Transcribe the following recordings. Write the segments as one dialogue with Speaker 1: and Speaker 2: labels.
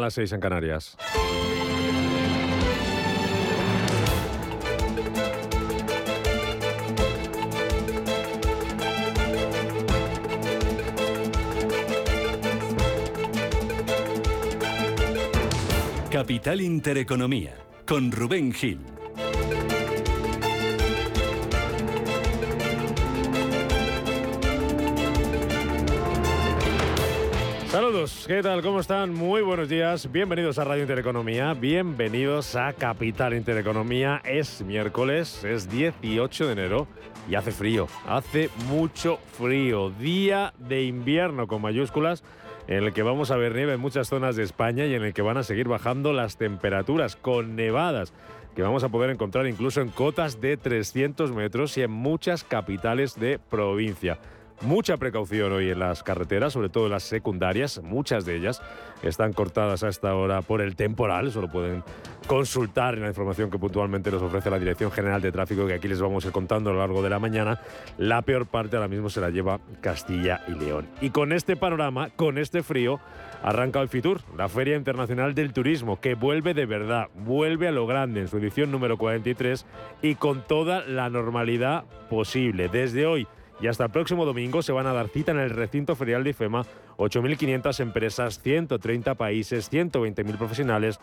Speaker 1: las seis en Canarias.
Speaker 2: Capital Intereconomía, con Rubén Gil.
Speaker 1: Saludos, ¿qué tal? ¿Cómo están? Muy buenos días. Bienvenidos a Radio Intereconomía, bienvenidos a Capital Intereconomía. Es miércoles, es 18 de enero y hace frío, hace mucho frío. Día de invierno con mayúsculas en el que vamos a ver nieve en muchas zonas de España y en el que van a seguir bajando las temperaturas con nevadas que vamos a poder encontrar incluso en cotas de 300 metros y en muchas capitales de provincia. Mucha precaución hoy en las carreteras, sobre todo las secundarias. Muchas de ellas están cortadas a esta hora por el temporal. Solo pueden consultar en la información que puntualmente nos ofrece la Dirección General de Tráfico, que aquí les vamos a ir contando a lo largo de la mañana. La peor parte ahora mismo se la lleva Castilla y León. Y con este panorama, con este frío, arranca el FITUR, la Feria Internacional del Turismo, que vuelve de verdad, vuelve a lo grande en su edición número 43 y con toda la normalidad posible. Desde hoy y hasta el próximo domingo se van a dar cita en el recinto ferial de IFEMA 8.500 empresas, 130 países, 120.000 profesionales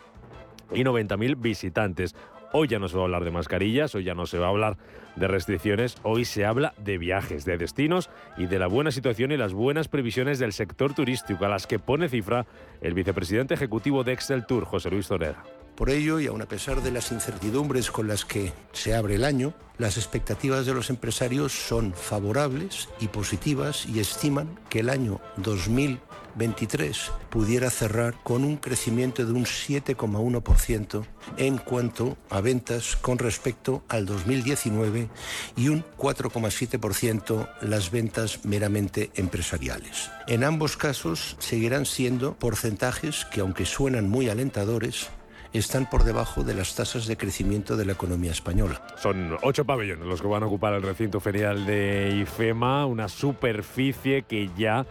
Speaker 1: y 90.000 visitantes. Hoy ya no se va a hablar de mascarillas, hoy ya no se va a hablar de restricciones, hoy se habla de viajes, de destinos y de la buena situación y las buenas previsiones del sector turístico, a las que pone cifra el vicepresidente ejecutivo de Excel Tour, José Luis Torera.
Speaker 3: Por ello, y aun a pesar de las incertidumbres con las que se abre el año, las expectativas de los empresarios son favorables y positivas y estiman que el año 2023 pudiera cerrar con un crecimiento de un 7,1% en cuanto a ventas con respecto al 2019 y un 4,7% las ventas meramente empresariales. En ambos casos seguirán siendo porcentajes que, aunque suenan muy alentadores, están por debajo de las tasas de crecimiento de la economía española.
Speaker 1: Son ocho pabellones los que van a ocupar el recinto ferial de IFEMA, una superficie que ya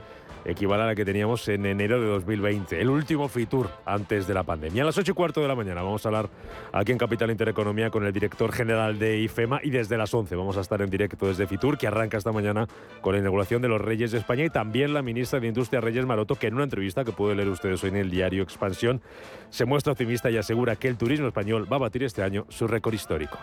Speaker 1: equivale a la que teníamos en enero de 2020, el último Fitur antes de la pandemia. A las 8 y cuarto de la mañana vamos a hablar aquí en Capital Intereconomía con el director general de IFEMA y desde las 11 vamos a estar en directo desde Fitur, que arranca esta mañana con la inauguración de los Reyes de España y también la ministra de Industria Reyes Maroto, que en una entrevista que puede leer ustedes hoy en el diario Expansión, se muestra optimista y asegura que el turismo español va a batir este año su récord histórico.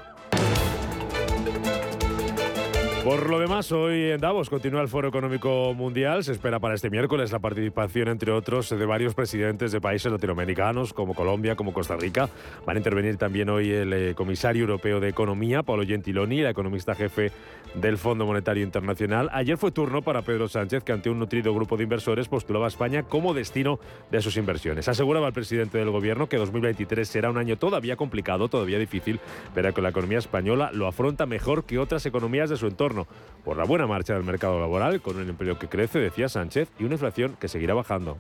Speaker 1: Por lo demás, hoy en Davos continúa el Foro Económico Mundial. Se espera para este miércoles la participación, entre otros, de varios presidentes de países latinoamericanos, como Colombia, como Costa Rica. Van a intervenir también hoy el eh, comisario europeo de Economía, Paolo Gentiloni, el economista jefe del Fondo Monetario Internacional. Ayer fue turno para Pedro Sánchez, que ante un nutrido grupo de inversores postulaba a España como destino de sus inversiones. Aseguraba el presidente del gobierno que 2023 será un año todavía complicado, todavía difícil, pero que la economía española lo afronta mejor que otras economías de su entorno por la buena marcha del mercado laboral, con un empleo que crece, decía Sánchez, y una inflación que seguirá bajando.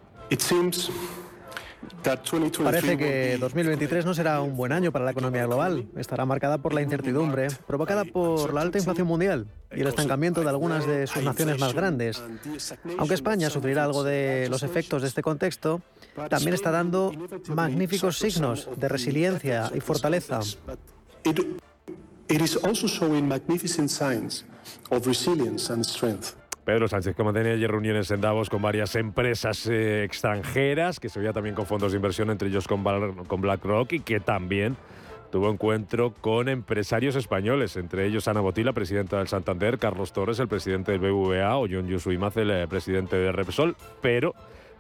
Speaker 4: Parece que 2023 no será un buen año para la economía global. Estará marcada por la incertidumbre provocada por la alta inflación mundial y el estancamiento de algunas de sus naciones más grandes. Aunque España sufrirá algo de los efectos de este contexto, también está dando magníficos signos de resiliencia y fortaleza.
Speaker 1: It is also showing magnificent signs of resilience and strength. Pedro Sánchez, que mantenía ayer reuniones en Davos con varias empresas eh, extranjeras, que se veía también con fondos de inversión, entre ellos con, con BlackRock, y que también tuvo encuentro con empresarios españoles, entre ellos Ana Botila, presidenta del Santander, Carlos Torres, el presidente del BVA, o John Yusu el eh, presidente de Repsol, pero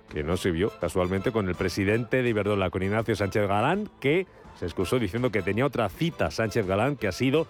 Speaker 1: que no se vio casualmente con el presidente de Iberdrola, con Ignacio Sánchez Galán, que se excusó diciendo que tenía otra cita Sánchez Galán, que ha sido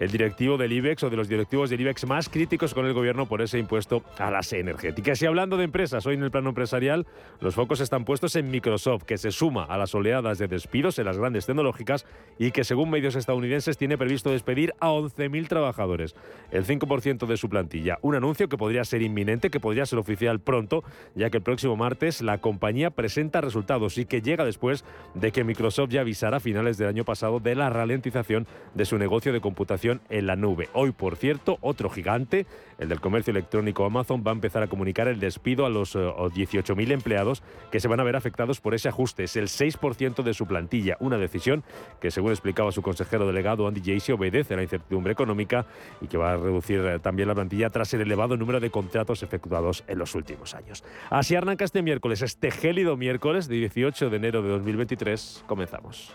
Speaker 1: el directivo del IBEX o de los directivos del IBEX más críticos con el gobierno por ese impuesto a las energéticas. Y hablando de empresas, hoy en el plano empresarial los focos están puestos en Microsoft, que se suma a las oleadas de despidos en las grandes tecnológicas y que según medios estadounidenses tiene previsto despedir a 11.000 trabajadores, el 5% de su plantilla. Un anuncio que podría ser inminente, que podría ser oficial pronto, ya que el próximo martes la compañía presenta resultados y que llega después de que Microsoft ya avisara a finales del año pasado de la ralentización de su negocio de computación en la nube. Hoy, por cierto, otro gigante, el del comercio electrónico Amazon, va a empezar a comunicar el despido a los 18.000 eh, empleados que se van a ver afectados por ese ajuste. Es el 6% de su plantilla, una decisión que, según explicaba su consejero delegado Andy Jace, obedece a la incertidumbre económica y que va a reducir eh, también la plantilla tras el elevado número de contratos efectuados en los últimos años. Así arranca este miércoles, este gélido miércoles de 18 de enero de 2023. Comenzamos.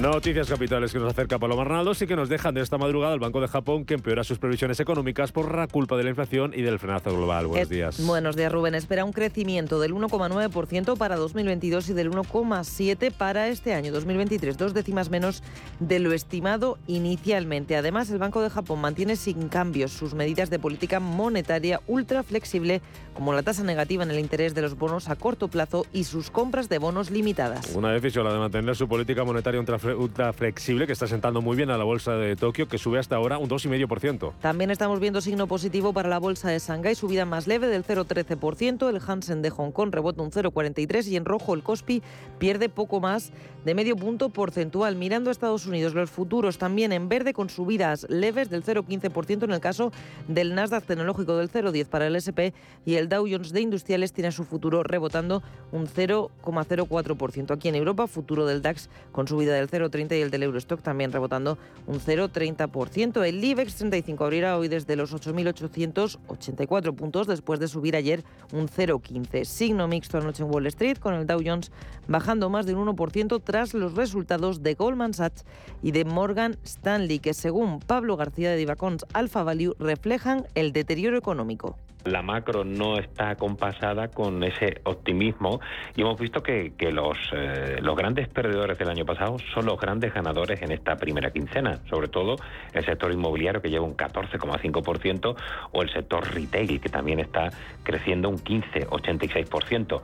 Speaker 1: Noticias capitales que nos acerca Paloma Arnaldo y que nos dejan de esta madrugada el Banco de Japón que empeora sus previsiones económicas por la culpa de la inflación y del frenazo global. Buenos eh, días.
Speaker 5: Buenos días, Rubén. Espera un crecimiento del 1,9% para 2022 y del 1,7% para este año 2023, dos décimas menos de lo estimado inicialmente. Además, el Banco de Japón mantiene sin cambios sus medidas de política monetaria ultra flexible, como la tasa negativa en el interés de los bonos a corto plazo y sus compras de bonos limitadas.
Speaker 1: Una decisión la de mantener su política monetaria ultra ultra flexible que está sentando muy bien a la bolsa de Tokio, que sube hasta ahora un 2,5%.
Speaker 5: También estamos viendo signo positivo para la bolsa de Shanghái, subida más leve del 0,13%. El Hansen de Hong Kong rebota un 0,43% y en rojo el Kospi pierde poco más de medio punto porcentual. Mirando a Estados Unidos, los futuros también en verde con subidas leves del 0,15% en el caso del Nasdaq tecnológico del 0,10 para el SP y el Dow Jones de Industriales tiene su futuro rebotando un 0,04%. Aquí en Europa, futuro del DAX con subida del 0,30 y el del Eurostock también rebotando un 0,30%. El IBEX 35 abrirá hoy desde los 8.884 puntos después de subir ayer un 0,15. Signo mixto anoche en Wall Street con el Dow Jones bajando más de un 1% tras los resultados de Goldman Sachs y de Morgan Stanley que según Pablo García de Divacons Alpha Value reflejan el deterioro económico
Speaker 6: la macro no está compasada con ese optimismo y hemos visto que, los, eh, los grandes perdedores del año pasado son los grandes ganadores en esta primera quincena, sobre todo el sector inmobiliario que lleva un 14,5% o el sector retail que también está creciendo un 15, 86%.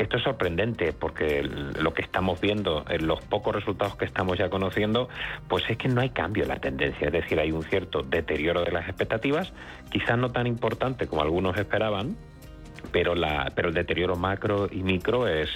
Speaker 6: Esto es sorprendente porque lo que estamos viendo en los pocos resultados que estamos ya conociendo, pues es que no hay cambio en la tendencia, es decir, hay un cierto deterioro de las expectativas, quizás no tan importante como algunos esperaban, pero, la, pero el deterioro macro y micro es,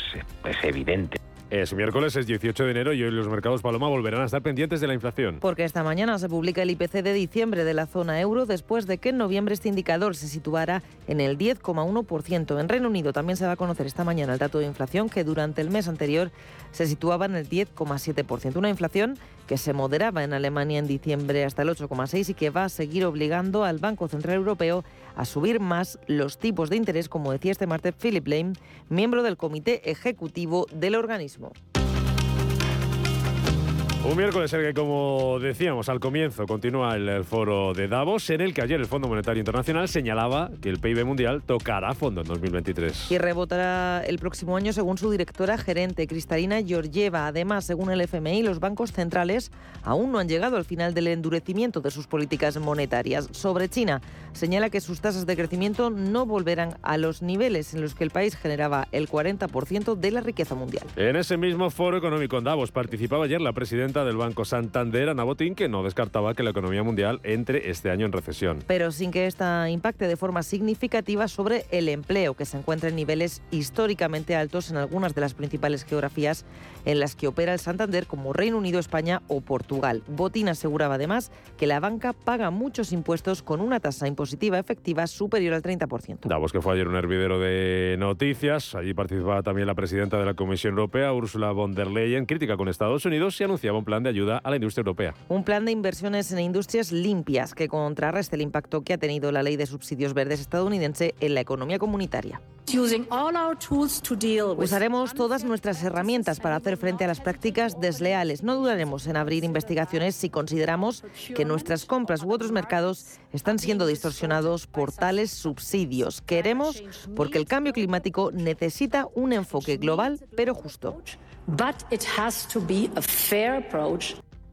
Speaker 6: es evidente.
Speaker 1: Es miércoles, es 18 de enero y hoy los mercados Paloma volverán a estar pendientes de la inflación.
Speaker 5: Porque esta mañana se publica el IPC de diciembre de la zona euro después de que en noviembre este indicador se situara en el 10,1%. En Reino Unido también se va a conocer esta mañana el dato de inflación que durante el mes anterior se situaba en el 10,7%. Una inflación que se moderaba en Alemania en diciembre hasta el 8,6% y que va a seguir obligando al Banco Central Europeo a subir más los tipos de interés, como decía este martes Philip Lane, miembro del comité ejecutivo del organismo.
Speaker 1: Un miércoles en el que, como decíamos al comienzo, continúa el, foro de Davos, en el que ayer el Fondo Monetario Internacional señalaba que el PIB mundial tocará fondo en 2023.
Speaker 5: Y rebotará el próximo año, según su directora gerente, Cristalina Georgieva. Además, según el FMI, los bancos centrales aún no han llegado al final del endurecimiento de sus políticas monetarias. Sobre China, señala que sus tasas de crecimiento no volverán a los niveles en los que el país generaba el 40% de la riqueza mundial.
Speaker 1: En ese mismo foro económico en Davos participaba ayer la presidenta del Banco Santander, Ana Botín, que no descartaba que la economía mundial entre este año en recesión.
Speaker 5: Pero sin que esta impacte de forma significativa sobre el empleo, que se encuentra en niveles históricamente altos en algunas de las principales geografías en las que opera el Santander, como Reino Unido, España o Portugal. Botín aseguraba además que la banca paga muchos impuestos con una tasa impositiva efectiva superior al 30%.
Speaker 1: Davos, que fue ayer un hervidero de noticias. Allí participaba también la presidenta de la Comisión Europea, Ursula von der Leyen, crítica con Estados Unidos y anunciaba un plan de ayuda a la industria europea.
Speaker 5: Un plan de inversiones en industrias limpias que contrarreste el impacto que ha tenido la ley de subsidios verdes estadounidense en la economía comunitaria. Usaremos todas nuestras herramientas para hacer frente a las prácticas desleales. No dudaremos en abrir investigaciones si consideramos que nuestras compras u otros mercados están siendo distorsionados por tales subsidios. Queremos porque el cambio climático necesita un enfoque global pero justo.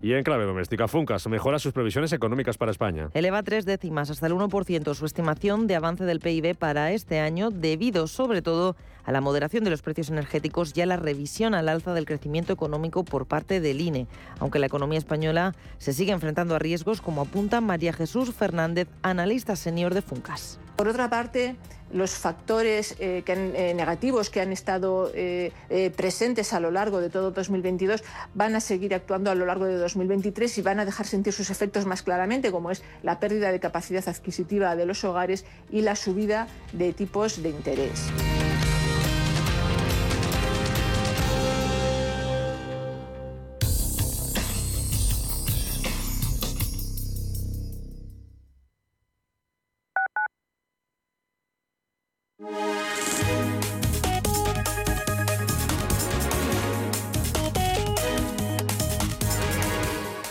Speaker 1: Y en clave doméstica, Funcas mejora sus previsiones económicas para España.
Speaker 5: Eleva tres décimas hasta el 1% su estimación de avance del PIB para este año, debido sobre todo a la moderación de los precios energéticos y a la revisión al alza del crecimiento económico por parte del INE, aunque la economía española se sigue enfrentando a riesgos, como apunta María Jesús Fernández, analista senior de Funcas.
Speaker 7: Por otra parte, los factores eh, eh, negativos que han estado eh, presentes a lo largo de todo 2022 van a seguir actuando a lo largo de 2023 y van a dejar sentir sus efectos más claramente, como es la pérdida de capacidad adquisitiva de los hogares y la subida de tipos de interés.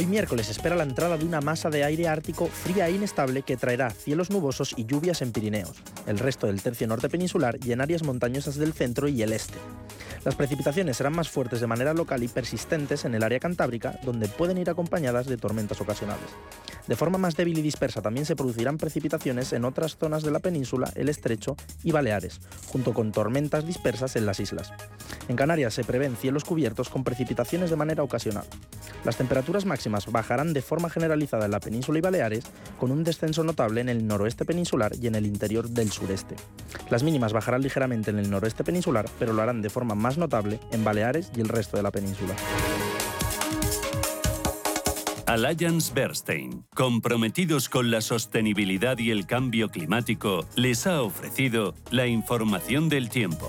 Speaker 8: Hoy miércoles espera la entrada de una masa de aire ártico fría e inestable que traerá cielos nubosos y lluvias en Pirineos, el resto del tercio norte peninsular y en áreas montañosas del centro y el este. Las precipitaciones serán más fuertes de manera local y persistentes en el área cantábrica, donde pueden ir acompañadas de tormentas ocasionales. De forma más débil y dispersa también se producirán precipitaciones en otras zonas de la península, el estrecho y Baleares, junto con tormentas dispersas en las islas. En Canarias se prevén cielos cubiertos con precipitaciones de manera ocasional. Las temperaturas máximas bajarán de forma generalizada en la península y Baleares, con un descenso notable en el noroeste peninsular y en el interior del sureste. Las mínimas bajarán ligeramente en el noroeste peninsular, pero lo harán de forma más notable en Baleares y el resto de la península.
Speaker 9: Alliance Bernstein, comprometidos con la sostenibilidad y el cambio climático, les ha ofrecido la información del tiempo.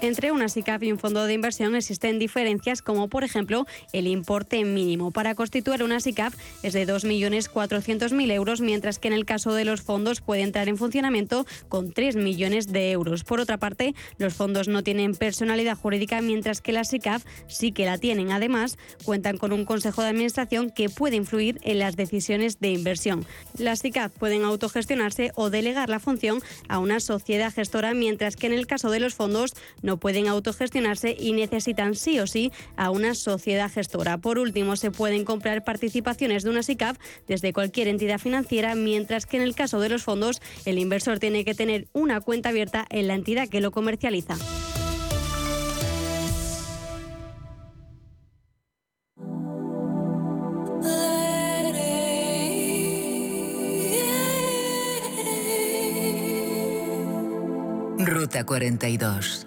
Speaker 10: Entre una SICAF y un fondo de inversión existen diferencias como por ejemplo el importe mínimo. Para constituir una SICAF es de 2.400.000 euros, mientras que en el caso de los fondos puede entrar en funcionamiento con 3 millones de euros. Por otra parte, los fondos no tienen personalidad jurídica, mientras que las SICAF sí que la tienen. Además, cuentan con un consejo de administración que puede influir en las decisiones de inversión. Las SICAF pueden autogestionarse o delegar la función a una sociedad gestora, mientras que en el caso de los fondos pueden autogestionarse y necesitan sí o sí a una sociedad gestora. Por último, se pueden comprar participaciones de una SICAF desde cualquier entidad financiera, mientras que en el caso de los fondos, el inversor tiene que tener una cuenta abierta en la entidad que lo comercializa.
Speaker 11: Ruta 42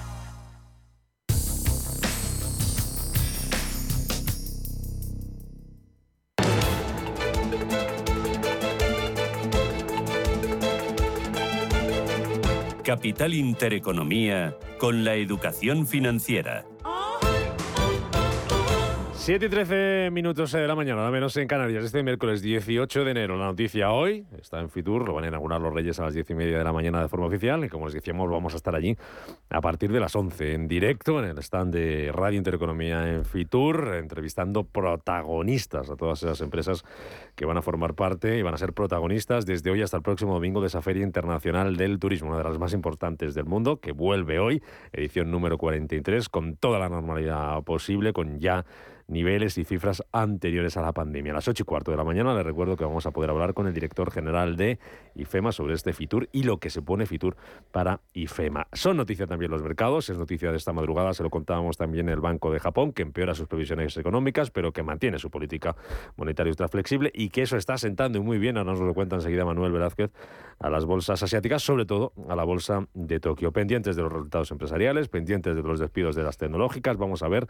Speaker 9: Capital Intereconomía con la educación financiera.
Speaker 1: 7 y 13 minutos de la mañana, nada menos en Canarias, este miércoles 18 de enero. La noticia hoy está en Fitur, lo van a inaugurar los Reyes a las 10 y media de la mañana de forma oficial y como les decíamos vamos a estar allí a partir de las 11 en directo en el stand de Radio Intereconomía en Fitur, entrevistando protagonistas a todas esas empresas que van a formar parte y van a ser protagonistas desde hoy hasta el próximo domingo de esa Feria Internacional del Turismo, una de las más importantes del mundo, que vuelve hoy, edición número 43, con toda la normalidad posible, con ya niveles y cifras anteriores a la pandemia. A las 8 y cuarto de la mañana les recuerdo que vamos a poder hablar con el director general de IFEMA sobre este Fitur y lo que se pone Fitur para IFEMA. Son noticias también los mercados, es noticia de esta madrugada, se lo contábamos también el Banco de Japón, que empeora sus previsiones económicas, pero que mantiene su política monetaria ultra flexible y que eso está sentando muy bien, ahora nos lo cuenta enseguida Manuel Velázquez, a las bolsas asiáticas, sobre todo a la bolsa de Tokio. Pendientes de los resultados empresariales, pendientes de los despidos de las tecnológicas, vamos a ver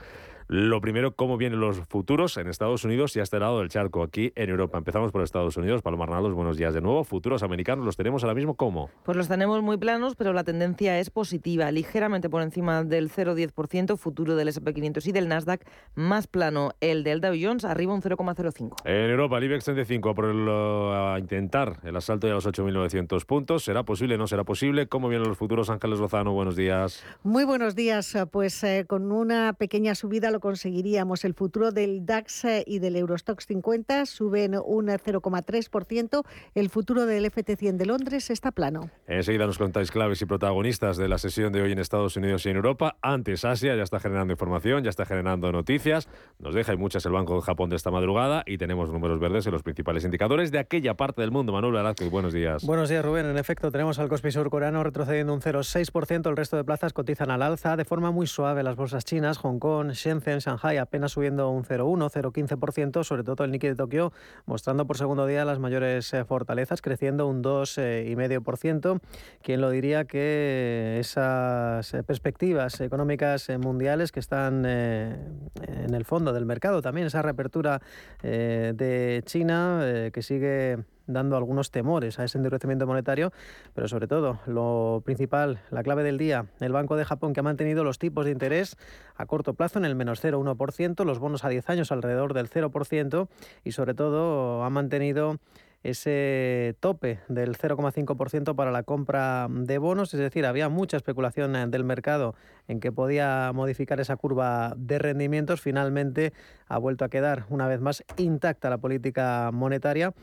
Speaker 1: lo primero cómo vienen los futuros en Estados Unidos y a este lado del charco, aquí en Europa. Empezamos por Estados Unidos. Palomar Nalos, buenos días de nuevo. Futuros americanos los tenemos ahora mismo ¿cómo?
Speaker 5: Pues los tenemos muy planos, pero la tendencia es positiva, ligeramente por encima del 0,10%, futuro del SP500 y del Nasdaq, más plano el del Dow Jones, arriba un 0,05.
Speaker 1: En Europa, el IBEX 35 por el, intentar el asalto de los 8.900 puntos. ¿Será posible? ¿No será posible? ¿Cómo vienen los futuros? Ángeles Lozano, buenos días.
Speaker 12: Muy buenos días. Pues eh, con una pequeña subida lo conseguiríamos. El futuro del DAX eh, y del Eurostox 50 suben un 0,3%. El futuro del FT100 de Londres está plano.
Speaker 1: Enseguida nos contáis claves y protagonistas de la sesión de hoy en Estados Unidos y en Europa. Antes Asia ya está generando información, ya está generando noticias. Nos deja y muchas el Banco de Japón de esta madrugada y tenemos números verdes en los principales indicadores de aquella parte del mundo. Manuel Velázquez, buenos días.
Speaker 4: Buenos días, Rubén. En efecto, tenemos al Kospi surcoreano retrocediendo un 0,6%. El resto de plazas cotizan al alza de forma muy suave. Las bolsas chinas, Hong Kong, Shenzhen, Shanghai apenas subiendo un 0,1, 0,15%. Sobre todo el Nikkei de Tokio mostrando por segundo día las mayores eh, fortalezas, creciendo un 2,5%. ¿Quién lo diría que esas eh, perspectivas económicas eh, mundiales que están en el fondo del mercado también, esa reapertura de China que sigue dando algunos temores a ese endurecimiento monetario, pero sobre todo lo principal, la clave del día, el Banco de Japón que ha mantenido los tipos de interés a corto plazo en el menos 0,1%, los bonos a 10 años alrededor del 0% y sobre todo ha mantenido ese tope del 0,5% para la compra de bonos, es decir, había mucha especulación del mercado en que podía modificar esa curva de rendimientos, finalmente ha vuelto a quedar una vez más intacta la política monetaria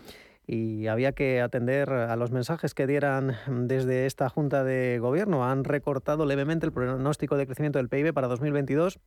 Speaker 4: y había que atender a los mensajes que dieran desde esta Junta de Gobierno. Han recortado levemente el pronóstico de crecimiento del PIB para 2022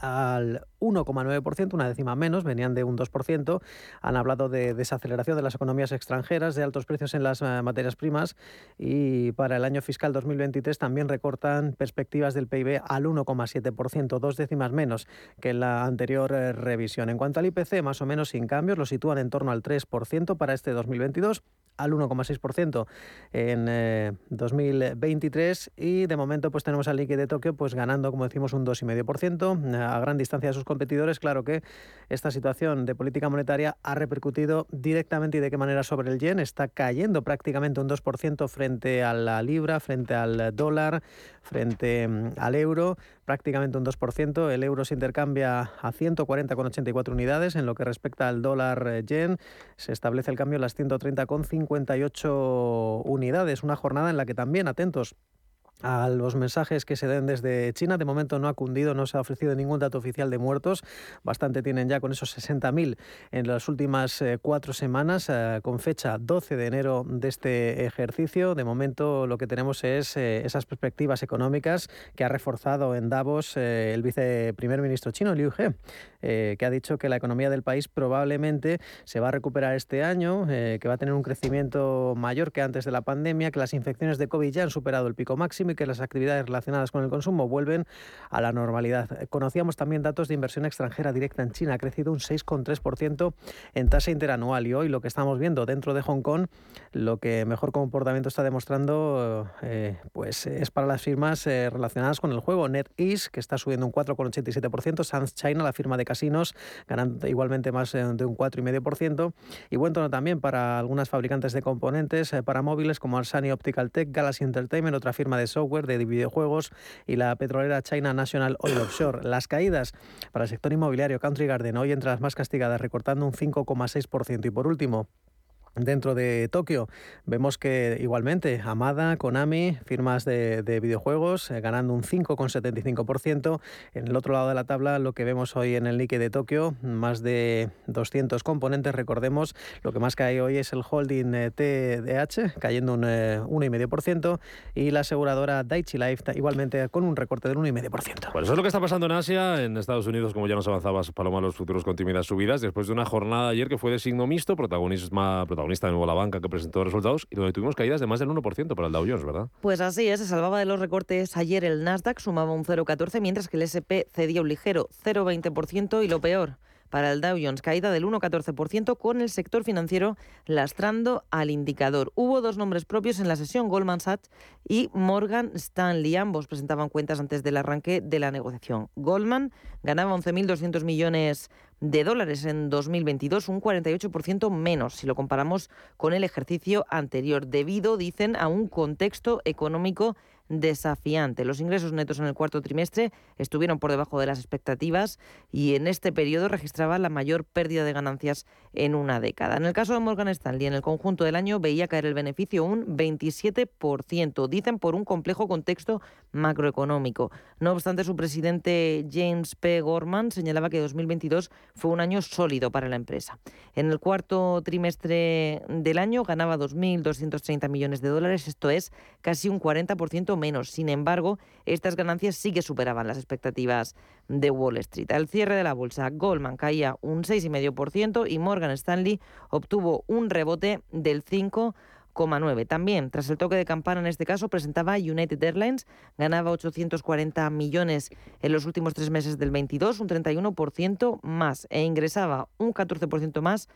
Speaker 4: al 1,9%, una décima menos, venían de un 2%. Han hablado de desaceleración de las economías extranjeras, de altos precios en las eh, materias primas y para el año fiscal 2023 también recortan perspectivas del PIB al 1,7%, dos décimas menos que en la anterior eh, revisión. En cuanto al IPC, más o menos sin cambios, lo sitúan en torno al 3% para este 2022 al 1,6% en 2023 eh, y de momento pues tenemos al Nikkei de Tokio pues ganando como decimos un 2,5% a gran distancia de sus competidores. Claro que esta situación de política monetaria ha repercutido directamente y de qué manera sobre el yen. Está cayendo prácticamente un 2% frente a la libra, frente al dólar, frente mm, al euro, prácticamente un 2%. El euro se intercambia a 140,84 unidades. En lo que respecta al dólar eh, yen, se establece el cambio en las 130,58 unidades. Una jornada en la que también, atentos, a los mensajes que se den desde China. De momento no ha cundido, no se ha ofrecido ningún dato oficial de muertos. Bastante tienen ya con esos 60.000 en las últimas eh, cuatro semanas, eh, con fecha 12 de enero de este ejercicio. De momento lo que tenemos es eh, esas perspectivas económicas que ha reforzado en Davos el viceprimer ministro chino, Liu He, que ha dicho que la economía del país probablemente se va a recuperar este año, que va a tener un crecimiento mayor que antes de la pandemia, que las infecciones de COVID ya han superado el pico máximo y que las actividades relacionadas con el consumo vuelven a la normalidad. Conocíamos también datos de inversión extranjera directa en China, ha crecido un 6,3% en tasa interanual y hoy lo que estamos viendo dentro de Hong Kong, lo que mejor comportamiento está demostrando eh, pues es para las firmas eh, relacionadas con el juego. NetEase, que está subiendo un 4,87%, Sands China, la firma de casinos, ganando igualmente más eh, de un 4,5%. Y buen tono también para algunas fabricantes de componentes para móviles como Arsani Optical Tech, Galaxy Entertainment, otra firma de software, de videojuegos y la petrolera China National Oil Offshore. Las caídas para el sector inmobiliario Country Garden hoy entre las más castigadas, recortando un 5,6%. Y por último, dentro de Tokio. Vemos que igualmente Amada, Konami, firmas de, videojuegos, eh, ganando un 5,75%. En el otro lado de la tabla, lo que vemos hoy en el Nikkei de Tokio, más de 200 componentes. Recordemos, lo que más cae hoy es el holding TDH, eh, cayendo un 1,5%, eh, y la aseguradora Daiichi Life, igualmente con un recorte del 1,5%.
Speaker 1: Bueno, eso es lo que está pasando en Asia, en Estados Unidos, como ya nos avanzabas, Paloma, los futuros con tímidas subidas, después de una jornada ayer que fue de signo mixto, protagonismo, protagonismo protagonista de nuevo la banca que presentó resultados y donde tuvimos caídas de más del 1% para el Dow Jones, ¿verdad?
Speaker 5: Pues así es, se salvaba de los recortes ayer el Nasdaq, sumaba un 0,14, mientras que el SP cedía un ligero 0,20% y lo peor, para el Dow Jones, caída del 1,14% con el sector financiero lastrando al indicador. Hubo dos nombres propios en la sesión, Goldman Sachs y Morgan Stanley. Ambos presentaban cuentas antes del arranque de la negociación. Goldman ganaba 11.200 millones de dólares en 2022, un 48% menos si lo comparamos con el ejercicio anterior, debido, dicen, a un contexto económico desafiante. Los ingresos netos en el cuarto trimestre estuvieron por debajo de las expectativas y en este periodo registraba la mayor pérdida de ganancias en una década. En el caso de Morgan Stanley, en el conjunto del año veía caer el beneficio un 27%, dicen por un complejo contexto macroeconómico. No obstante, su presidente James P. Gorman señalaba que 2022 fue un año sólido para la empresa. En el cuarto trimestre del año ganaba 2.230 millones de dólares, esto es casi un 40% menos. Sin embargo, estas ganancias sí que superaban las expectativas de Wall Street. Al cierre de la bolsa, Goldman caía un 6,5% y Morgan Stanley obtuvo un rebote del 5,9. También, tras el toque de campana en este caso, presentaba United Airlines, ganaba 840 millones en los últimos tres meses del 22, un 31% más, e ingresaba un 14% más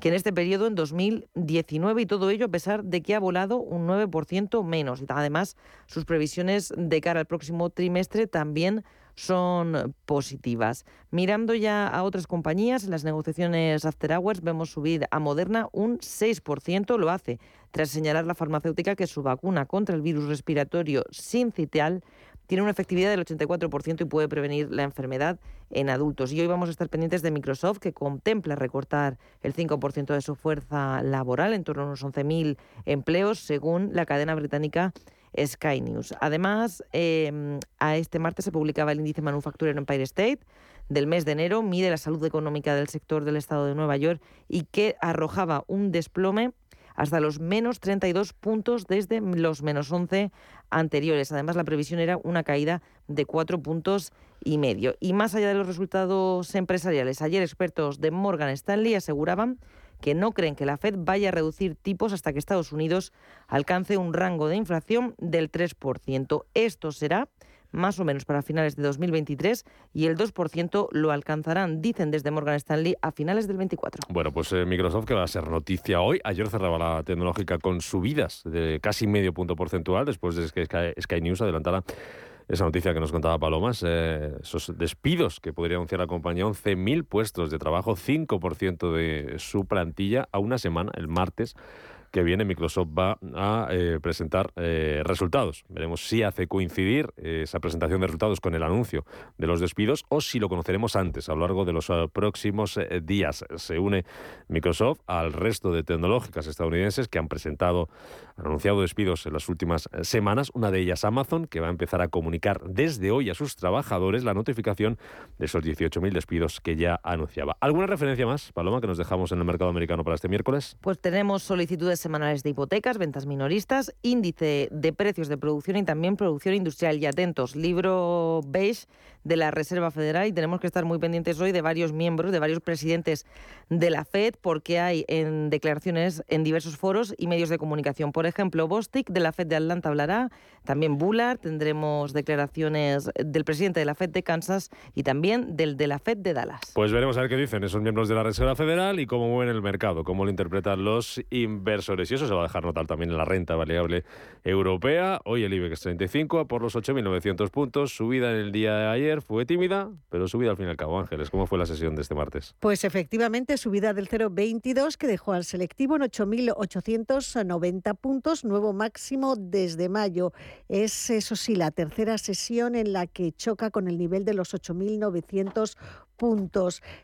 Speaker 5: que en este periodo, en 2019, y todo ello a pesar de que ha volado un 9% menos. Además, sus previsiones de cara al próximo trimestre también son positivas. Mirando ya a otras compañías, en las negociaciones After Hours vemos subir a Moderna un 6%, lo hace tras señalar la farmacéutica que su vacuna contra el virus respiratorio sincitial tiene una efectividad del 84% y puede prevenir la enfermedad en adultos. Y hoy vamos a estar pendientes de Microsoft, que contempla recortar el 5% de su fuerza laboral, en torno a unos 11.000 empleos, según la cadena británica Sky News. Además, em, a este martes se publicaba el índice manufacturero Empire State del mes de enero, mide la salud económica del sector del estado de Nueva York y que arrojaba un desplome hasta los menos 32 puntos desde los menos 11 anteriores. Además, la previsión era una caída de 4 puntos y medio. Y más allá de los resultados empresariales, ayer expertos de Morgan Stanley aseguraban que no creen que la Fed vaya a reducir tipos hasta que Estados Unidos alcance un rango de inflación del 3%. Esto será más o menos para finales de 2023 y el 2% lo alcanzarán, dicen desde Morgan Stanley, a finales del 24.
Speaker 1: Bueno, pues eh, Microsoft que va a ser noticia hoy. Ayer cerraba la tecnológica con subidas de casi medio punto porcentual después de que Sky, News adelantara esa noticia que nos contaba Palomas, eh, esos despidos que podría anunciar la compañía, 11.000 puestos de trabajo, 5% de su plantilla a una semana, el martes que viene Microsoft va a eh, presentar eh, resultados. Veremos si hace coincidir eh, esa presentación de resultados con el anuncio de los despidos o si lo conoceremos antes, a lo largo de los próximos días. Se une Microsoft al resto de tecnológicas estadounidenses que han presentado, han anunciado despidos en las últimas semanas. Una de ellas Amazon, que va a empezar a comunicar desde hoy a sus trabajadores la notificación de esos 18.000 despidos que ya anunciaba. ¿Alguna referencia más, Paloma, que nos dejamos en el mercado americano para este miércoles?
Speaker 5: Pues tenemos solicitudes semanales de hipotecas, ventas minoristas, índice de precios de producción y también producción industrial. Y atentos, libro beige de la Reserva Federal y tenemos que estar muy pendientes hoy de varios miembros, de varios presidentes de la Fed, porque hay en declaraciones en diversos foros y medios de comunicación. Por ejemplo, Bostic de la Fed de Atlanta hablará, también Bullard, tendremos declaraciones del presidente de la Fed de Kansas y también del de la Fed de Dallas.
Speaker 1: Pues veremos a ver qué dicen esos miembros de la Reserva Federal y cómo mueven el mercado, cómo lo interpretan los inversores y eso se va a dejar notar también en la renta variable europea. Hoy el IBEX 35 por los 8.900 puntos. Subida en el día de ayer fue tímida, pero subida al fin y al cabo. Ángeles, ¿cómo fue la sesión de este martes?
Speaker 12: Pues efectivamente, subida del 0,22 que dejó al selectivo en 8.890 puntos, nuevo máximo desde mayo. Es, eso sí, la tercera sesión en la que choca con el nivel de los 8.900 puntos.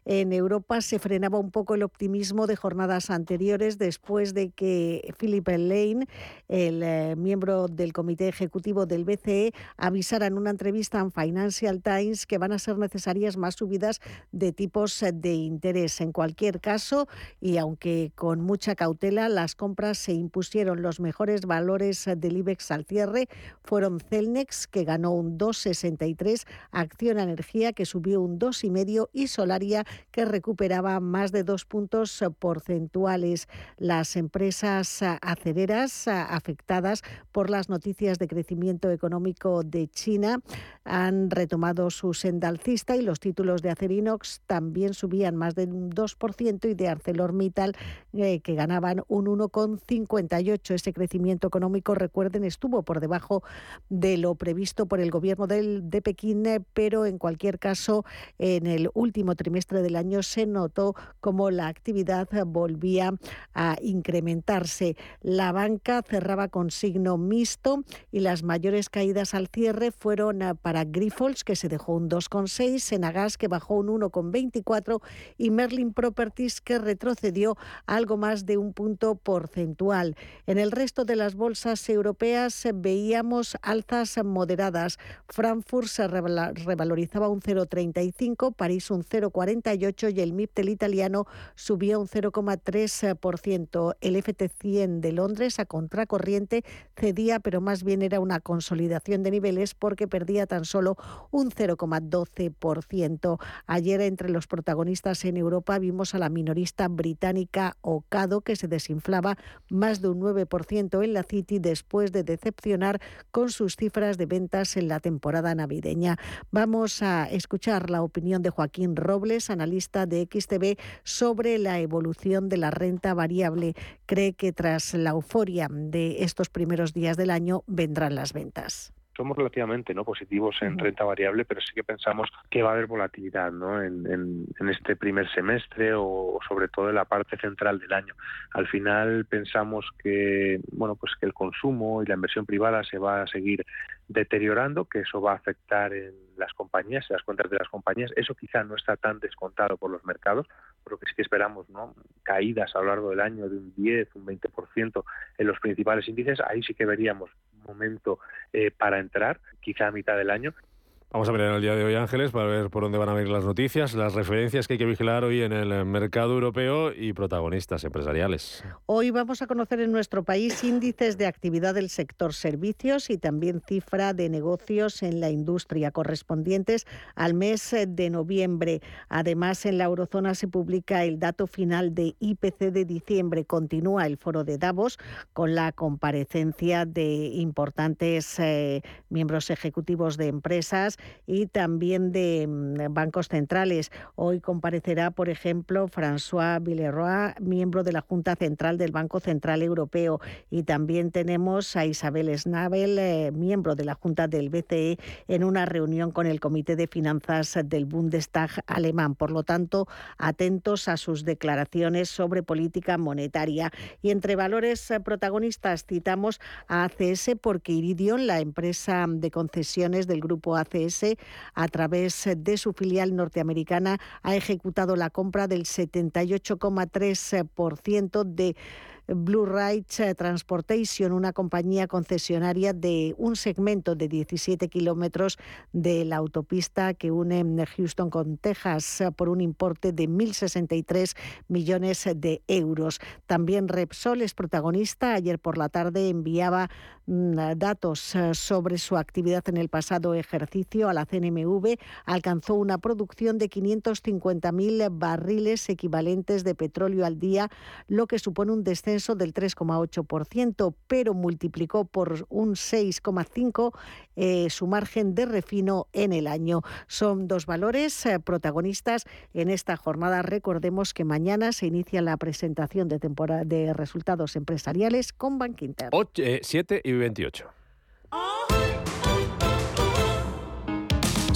Speaker 12: En Europa se frenaba un poco el optimismo de jornadas anteriores después de que Philip Lane, el eh, miembro del comité ejecutivo del BCE, avisara en una entrevista en Financial Times que van a ser necesarias más subidas de tipos de interés. En cualquier caso, y aunque con mucha cautela, las compras se impusieron los mejores valores del IBEX al cierre fueron Celnex, que ganó un 2,63, Acción Energía, que subió un 2,5 y Solaria, que recuperaba más de dos puntos porcentuales. Las empresas acereras afectadas por las noticias de crecimiento económico de China han retomado su senda alcista y los títulos de Acerinox también subían más de un 2% y de ArcelorMittal eh, que ganaban un 1,58. Ese crecimiento económico, recuerden, estuvo por debajo de lo previsto por el gobierno del, de Pekín, eh, pero en cualquier caso, en el último trimestre del año se notó como la actividad volvía a incrementarse. La banca cerraba con signo mixto y las mayores caídas al cierre fueron eh, para Grifols, que se dejó un 2,6, Senagas, que bajó un 1,24 y Merlin Properties, que retrocedió algo más de un punto porcentual. En el resto de las bolsas europeas veíamos alzas moderadas. Frankfurt se revalorizaba un 0,35, París un 0,48 y el MIP del italiano subía un 0,3%. El FT100 de Londres a contracorriente cedía, pero más bien era una consolidación de niveles porque perdía tan solo un 0,12%. Ayer entre los protagonistas en Europa vimos a la minorista británica Ocado que se desinflaba más de un 9% en la City después de decepcionar con sus cifras de ventas en la temporada navideña. Vamos a escuchar la opinión de Joaquín Robles, analista de XTB, sobre la evolución de la renta variable. Cree que tras la euforia de estos primeros días del año vendrán las ventas
Speaker 13: somos relativamente no positivos en renta variable, pero sí que pensamos que va a haber volatilidad ¿no? en, en, este primer semestre o sobre todo en la parte central del año. Al final pensamos que bueno pues que el consumo y la inversión privada se va a seguir deteriorando, que eso va a afectar en las compañías, en las cuentas de las compañías. Eso quizá no está tan descontado por los mercados, pero que sí que esperamos ¿no? caídas a lo largo del año de un 10, un 20% en los principales índices. Ahí sí que veríamos momento eh, para entrar, quizá a mitad del año,
Speaker 1: Vamos a ver en el día de hoy, Ángeles, para ver por dónde van a venir las noticias, las referencias que hay que vigilar hoy en el mercado europeo y protagonistas empresariales.
Speaker 12: Hoy vamos a conocer en nuestro país índices de actividad del sector servicios y también cifra de negocios en la industria correspondientes al mes de noviembre. Además, en la eurozona se publica el dato final de IPC de diciembre. Continúa el foro de Davos con la comparecencia de importantes eh, miembros ejecutivos de empresas y también de mm, bancos centrales. Hoy comparecerá, por ejemplo, François Villeroy, miembro de la Junta Central del Banco Central Europeo, y también tenemos a Isabel Schnabel, eh, miembro de la Junta del BCE, en una reunión con el Comité de Finanzas del Bundestag alemán. Por lo tanto, atentos a sus declaraciones sobre política monetaria. Y entre valores eh, protagonistas citamos a ACS porque Iridion, la empresa de concesiones del grupo ACS, a través de su filial norteamericana, ha ejecutado la compra del 78,3% de Blue eh, Transportation, una compañía concesionaria de un segmento de 17 kilómetros de la autopista que une Houston con Texas por un importe de 1.063 millones de euros. También Repsol es protagonista. Ayer por la tarde enviaba mm, datos eh, sobre su actividad en el pasado ejercicio a la CNMV. Alcanzó una producción de 550.000 barriles equivalentes de petróleo al día, lo que supone un descenso del 3,8%, pero multiplicó por un 6,5% eh, su margen de refino en el año. Son dos valores eh, protagonistas en esta jornada. Recordemos que mañana se inicia la presentación de, temporada, de resultados empresariales con Bank Inter.
Speaker 1: 7 y 28.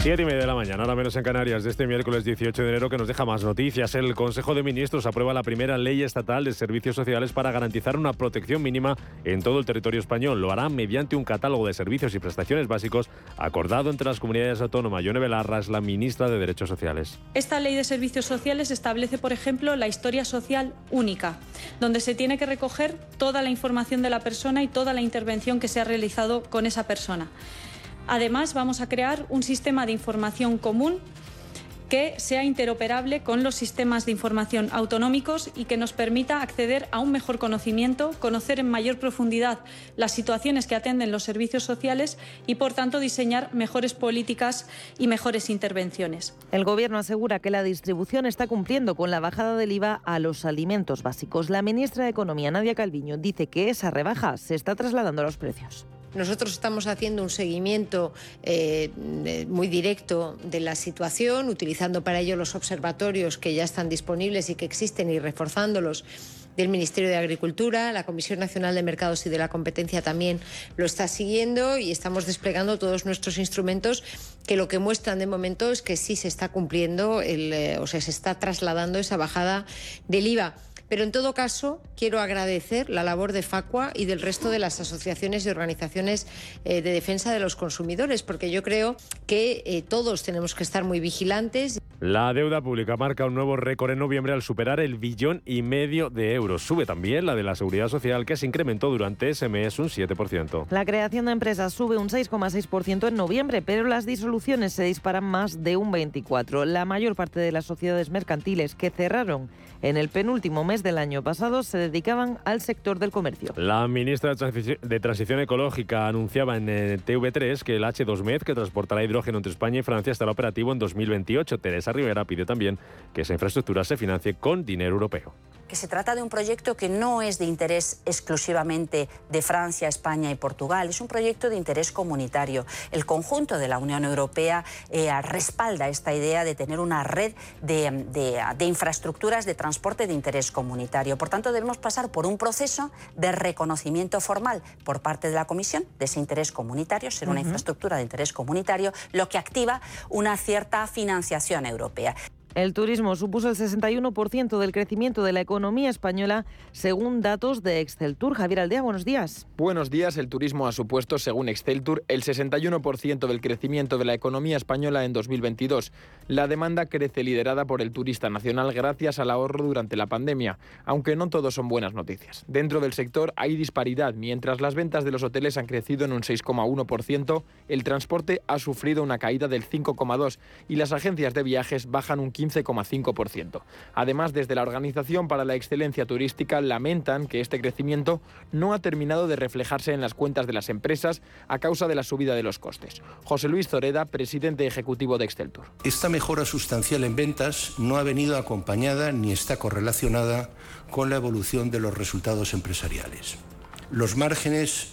Speaker 1: Siete y media de la mañana, ahora menos en Canarias, de este miércoles 18 de enero, que nos deja más noticias. El Consejo de Ministros aprueba la primera ley estatal de servicios sociales para garantizar una protección mínima en todo el territorio español. Lo hará mediante un catálogo de servicios y prestaciones básicos acordado entre las comunidades autónomas. Yone Belarra es la ministra de Derechos Sociales.
Speaker 14: Esta ley de servicios sociales establece, por ejemplo, la historia social única, donde se tiene que recoger toda la información de la persona y toda la intervención que se ha realizado con esa persona. Además, vamos a crear un sistema de información común que sea interoperable con los sistemas de información autonómicos y que nos permita acceder a un mejor conocimiento, conocer en mayor profundidad las situaciones que atenden los servicios sociales y, por tanto, diseñar mejores políticas y mejores intervenciones.
Speaker 5: El Gobierno asegura que la distribución está cumpliendo con la bajada del IVA a los alimentos básicos. La ministra de Economía, Nadia Calviño, dice que esa rebaja se está trasladando a los precios.
Speaker 15: Nosotros estamos haciendo un seguimiento eh, muy directo de la situación, utilizando para ello los observatorios que ya están disponibles y que existen y reforzándolos del Ministerio de Agricultura, la Comisión Nacional de Mercados y de la Competencia también lo está siguiendo y estamos desplegando todos nuestros instrumentos que lo que muestran de momento es que sí se está cumpliendo, el, eh, o sea, se está trasladando esa bajada del IVA. Pero en todo caso, quiero agradecer la labor de Facua y del resto de las asociaciones y organizaciones eh, de defensa de los consumidores, porque yo creo que eh, todos tenemos que estar muy vigilantes.
Speaker 1: La deuda pública marca un nuevo récord en noviembre al superar el billón y medio de euros. Sube también la de la seguridad social, que se incrementó durante ese mes un 7%.
Speaker 5: La creación de empresas sube un 6,6% en noviembre, pero las disoluciones se disparan más de un 24%. La mayor parte de las sociedades mercantiles que cerraron en el penúltimo mes del año pasado se dedicaban al sector del comercio.
Speaker 1: La ministra de Transición Ecológica anunciaba en eh, TV3 que el H2Med, que transportará hidrógeno entre España y Francia, estará operativo en 2028. Teresa Rivera pide también que esa infraestructura se financie con dinero europeo
Speaker 16: que se trata de un proyecto que no es de interés exclusivamente de Francia, España y Portugal, es un proyecto de interés comunitario. El conjunto de la Unión Europea eh, respalda esta idea de tener una red de, de, infraestructuras de transporte de interés comunitario. Por tanto, debemos pasar por un proceso de reconocimiento formal por parte de la Comisión de ese interés comunitario, ser una infraestructura de interés comunitario, lo que activa una cierta financiación europea.
Speaker 5: El turismo supuso el 61% del crecimiento de la economía española, según datos de Exceltur. Javier Aldea, buenos días.
Speaker 17: Buenos días. El turismo ha supuesto, según Exceltur, el 61% del crecimiento de la economía española en 2022. La demanda crece liderada por el turista nacional gracias al ahorro durante la pandemia, aunque no todo son buenas noticias. Dentro del sector hay disparidad. Mientras las ventas de los hoteles han crecido en un 6,1%, el transporte ha sufrido una caída del 5,2% y las agencias de viajes bajan un 15,5%. Además, desde la Organización para la Excelencia Turística lamentan que este crecimiento no ha terminado de reflejarse en las cuentas de las empresas a causa de la subida de los costes. José Luis Zoreda, presidente ejecutivo de Exceltur.
Speaker 3: Esta mejora sustancial en ventas no ha venido acompañada ni está correlacionada con la evolución de los resultados empresariales. Los márgenes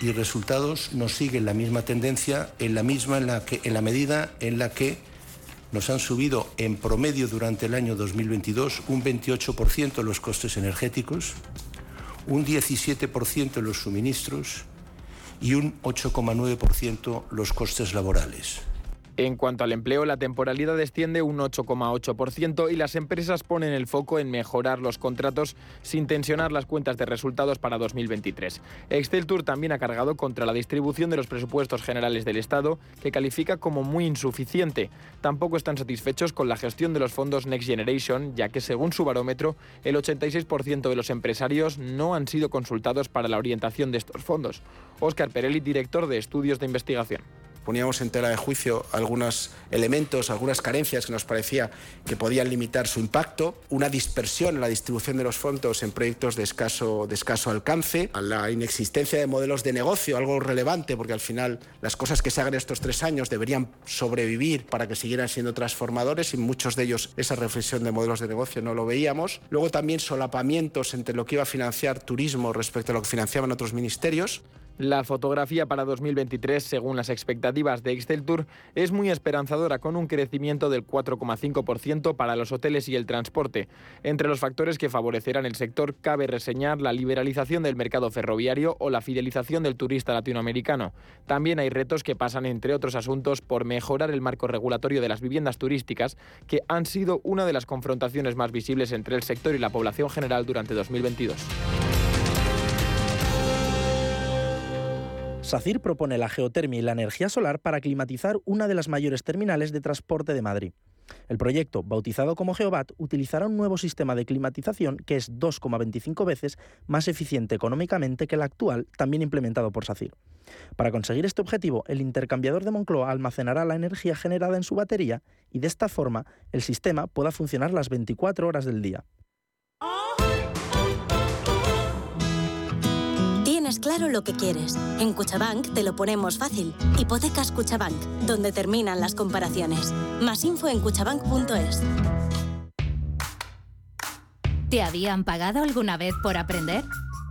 Speaker 3: y resultados no siguen la misma tendencia en la misma en la medida en la que nos han subido en promedio durante el año 2022 un 28% los costes energéticos, un 17% los suministros y un 8,9% los costes laborales.
Speaker 17: En cuanto al empleo, la temporalidad desciende un 8,8% y las empresas ponen el foco en mejorar los contratos sin tensionar las cuentas de resultados para 2023. Exceltur también ha cargado contra la distribución de los presupuestos generales del Estado, que califica como muy insuficiente. Tampoco están satisfechos con la gestión de los fondos Next Generation, ya que según su barómetro, el 86% de los empresarios no han sido consultados para la orientación de estos fondos. Óscar Perelli, director de Estudios de Investigación
Speaker 18: poníamos en tela de juicio algunos elementos, algunas carencias que nos parecía que podían limitar su impacto, una dispersión en la distribución de los fondos en proyectos de escaso, alcance, a la inexistencia de modelos de negocio, algo relevante porque al final las cosas que se hagan estos tres años deberían sobrevivir para que siguieran siendo transformadores y muchos de ellos esa reflexión de modelos de negocio no lo veíamos. Luego también solapamientos entre lo que iba a financiar turismo respecto a lo que financiaban otros ministerios.
Speaker 17: La fotografía para 2023, según las expectativas de Exceltur, es muy esperanzadora, con un crecimiento del 4,5% para los hoteles y el transporte. Entre los factores que favorecerán el sector cabe reseñar la liberalización del mercado ferroviario o la fidelización del turista latinoamericano. También hay retos que pasan, entre otros asuntos, por mejorar el marco regulatorio de las viviendas turísticas, que han sido una de las confrontaciones más visibles entre el sector y la población general durante 2022.
Speaker 8: SACIR propone la geotermia y la energía solar para climatizar una de las mayores terminales de transporte de Madrid. El proyecto, bautizado como Geobat, utilizará un nuevo sistema de climatización que es 2,25 veces más eficiente económicamente que el actual, también implementado por SACIR. Para conseguir este objetivo, el intercambiador de Moncloa almacenará la energía generada en su batería y de esta forma el sistema pueda funcionar las 24 horas del día.
Speaker 19: Claro lo que quieres. En Cuchabank te lo ponemos fácil. Hipotecas Cuchabank, donde terminan las comparaciones. Más info en cuchabank.es.
Speaker 20: ¿Te habían pagado alguna vez por aprender?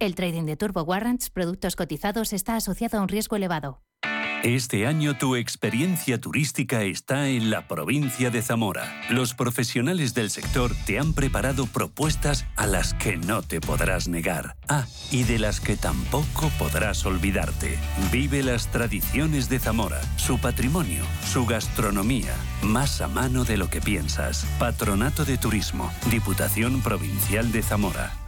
Speaker 20: El trading de Turbo Warrants, productos cotizados, está asociado a un riesgo elevado.
Speaker 9: Este año tu experiencia turística está en la provincia de Zamora. Los profesionales del sector te han preparado propuestas a las que no te podrás negar. Ah, y de las que tampoco podrás olvidarte. Vive las tradiciones de Zamora, su patrimonio, su gastronomía, más a mano de lo que piensas. Patronato de Turismo, Diputación Provincial de Zamora.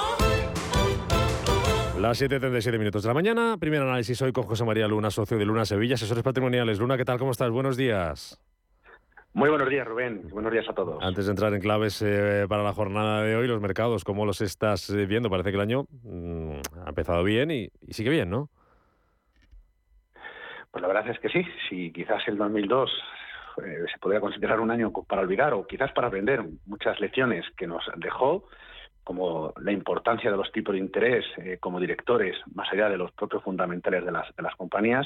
Speaker 1: Las 7.37 minutos de la mañana. Primer análisis hoy con José María Luna, socio de Luna Sevilla, asesores patrimoniales. Luna, ¿qué tal? ¿Cómo estás? Buenos días.
Speaker 21: Muy buenos días, Rubén. Buenos días a todos.
Speaker 1: Antes de entrar en claves eh, para la jornada de hoy, los mercados, ¿cómo los estás eh, viendo? Parece que el año mm, ha empezado bien y, y, sigue bien, ¿no?
Speaker 21: Pues la verdad es que sí. Si quizás el 2002 eh, se podría considerar un año para olvidar o quizás para aprender muchas lecciones que nos dejó, como la importancia de los tipos de interés eh, como directores, más allá de los propios fundamentales de las, de las compañías.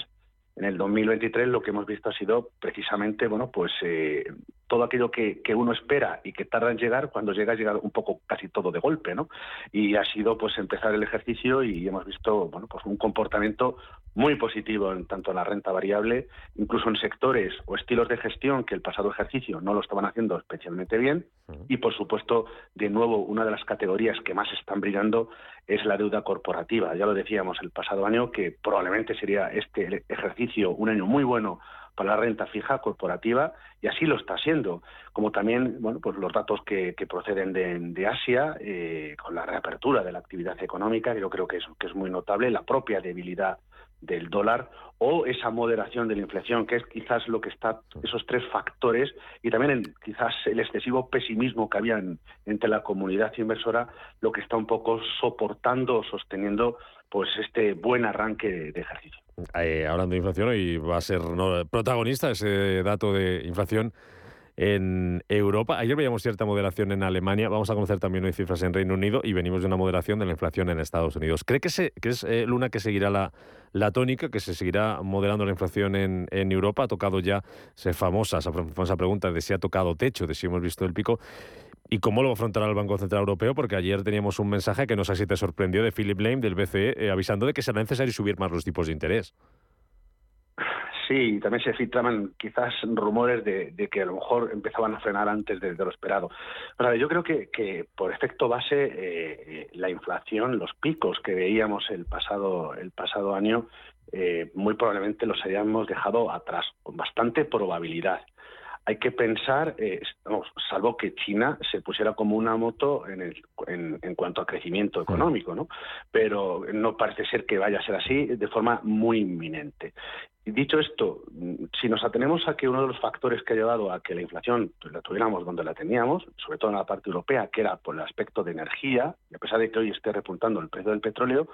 Speaker 21: En el 2023 lo que hemos visto ha sido precisamente, bueno, pues eh, todo aquello que, uno espera y que tarda en llegar, cuando llega, llega un poco casi todo de golpe, ¿no? Y ha sido pues empezar el ejercicio y hemos visto, bueno, pues un comportamiento muy positivo en tanto en la renta variable, incluso en sectores o estilos de gestión que el pasado ejercicio no lo estaban haciendo especialmente bien. Y por supuesto, de nuevo, una de las categorías que más están brillando es la deuda corporativa. Ya lo decíamos el pasado año que probablemente sería este ejercicio un año muy bueno para la renta fija corporativa y así lo está siendo, como también bueno pues los datos que, proceden de, Asia eh, con la reapertura de la actividad económica, yo creo que es, que es muy notable, la propia debilidad del dólar o esa moderación de la inflación, que es quizás lo que está, esos tres factores, y también en, quizás el excesivo pesimismo que había entre la comunidad inversora, lo que está un poco soportando o sosteniendo pues este buen arranque de, ejercicio.
Speaker 1: Eh, hablando de inflación, hoy va a ser protagonista ese dato de inflación en Europa. Ayer veíamos cierta moderación en Alemania. Vamos a conocer también hoy cifras en Reino Unido y venimos de una moderación de la inflación en Estados Unidos. ¿Cree que, se, es eh, Luna que seguirá la, la tónica, que se seguirá moderando la inflación en, en Europa? Ha tocado ya esa famosa, pregunta de si ha tocado techo, de si hemos visto el pico. ¿Y cómo lo afrontará el Banco Central Europeo? Porque ayer teníamos un mensaje que no sé si te sorprendió de Philip Lame del BCE eh, avisando de que será necesario subir más los tipos de interés.
Speaker 21: Sí, también se filtraban quizás rumores de, que a lo mejor empezaban a frenar antes de, lo esperado. Pero yo creo que, por efecto base eh, la inflación, los picos que veíamos el pasado el pasado año, eh, muy probablemente los hayamos dejado atrás con bastante probabilidad hay que pensar, eh, salvo que China se pusiera como una moto en, el, en, cuanto a crecimiento económico, ¿no? Pero no parece ser que vaya a ser así de forma muy inminente. Dicho esto, si nos atenemos a que uno de los factores que ha llevado a que la inflación pues, la tuviéramos donde la teníamos, sobre todo en la parte europea, que era por el aspecto de energía, y a pesar de que hoy esté repuntando el precio del petróleo,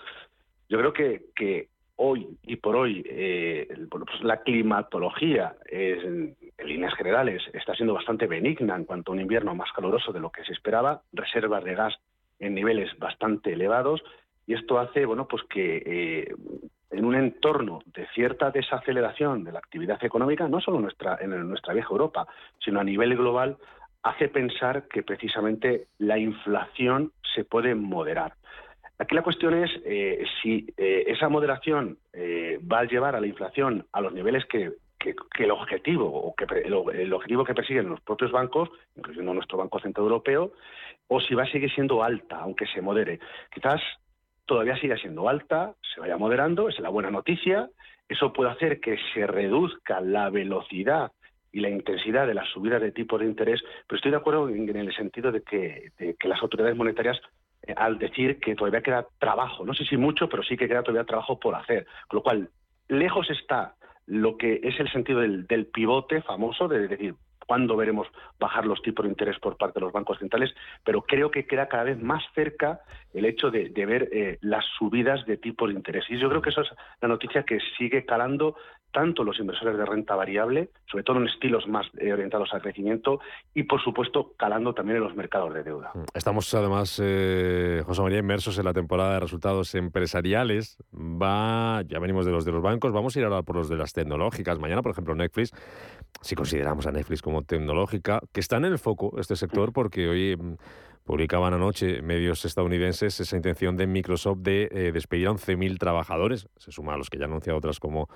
Speaker 21: yo creo que, que hoy y por hoy eh, pues la climatología en líneas generales está siendo bastante benigna en cuanto a un invierno más caluroso de lo que se esperaba, reservas de gas en niveles bastante elevados y esto hace bueno pues que eh, en un entorno de cierta desaceleración de la actividad económica, no solo nuestra, en nuestra vieja Europa, sino a nivel global, hace pensar que precisamente la inflación se puede moderar. Aquí la cuestión es eh, si eh, esa moderación eh, va a llevar a la inflación a los niveles que, el objetivo o que el, objetivo que persiguen los propios bancos, incluyendo nuestro Banco Central Europeo, o si va a seguir siendo alta, aunque se modere. Quizás todavía siga siendo alta, se vaya moderando, es la buena noticia. Eso puede hacer que se reduzca la velocidad y la intensidad de las subidas de tipos de interés, pero estoy de acuerdo en, el sentido de que las autoridades monetarias al decir que todavía queda trabajo, no sé si mucho, pero sí que queda todavía trabajo por hacer, con lo cual lejos está lo que es el sentido del, pivote famoso, de decir, cuándo veremos bajar los tipos de interés por parte de los bancos centrales, pero creo que queda cada vez más cerca el hecho de, ver eh, las subidas de tipos de interés. Y yo creo que eso es la noticia que sigue calando tanto los inversores de renta variable, sobre todo en estilos más eh, orientados al crecimiento, y por supuesto calando también en los mercados de deuda. Mm.
Speaker 1: Estamos además, eh, José María, inmersos en la temporada de resultados empresariales. Va, ya venimos de los de los bancos, vamos a ir ahora por los de las tecnológicas. Mañana, por ejemplo, Netflix, si consideramos a Netflix como tecnológica, que está en el foco este sector, mm. porque hoy mm, publicaban anoche medios estadounidenses esa intención de Microsoft de eh, despedir a 11.000 trabajadores. Se suma a los que ya han anunciado otras como